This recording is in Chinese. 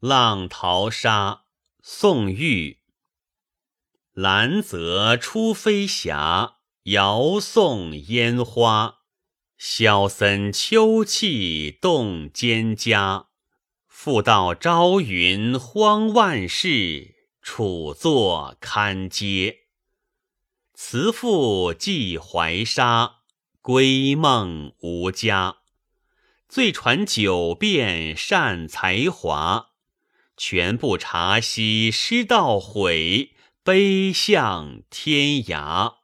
浪淘沙，宋玉。兰泽出飞霞，遥送烟花。萧森秋气动蒹葭。复道朝云荒万世，楚作堪嗟。辞赋寄怀沙，归梦无家。醉传九变善才华，全部茶席诗道毁，悲向天涯。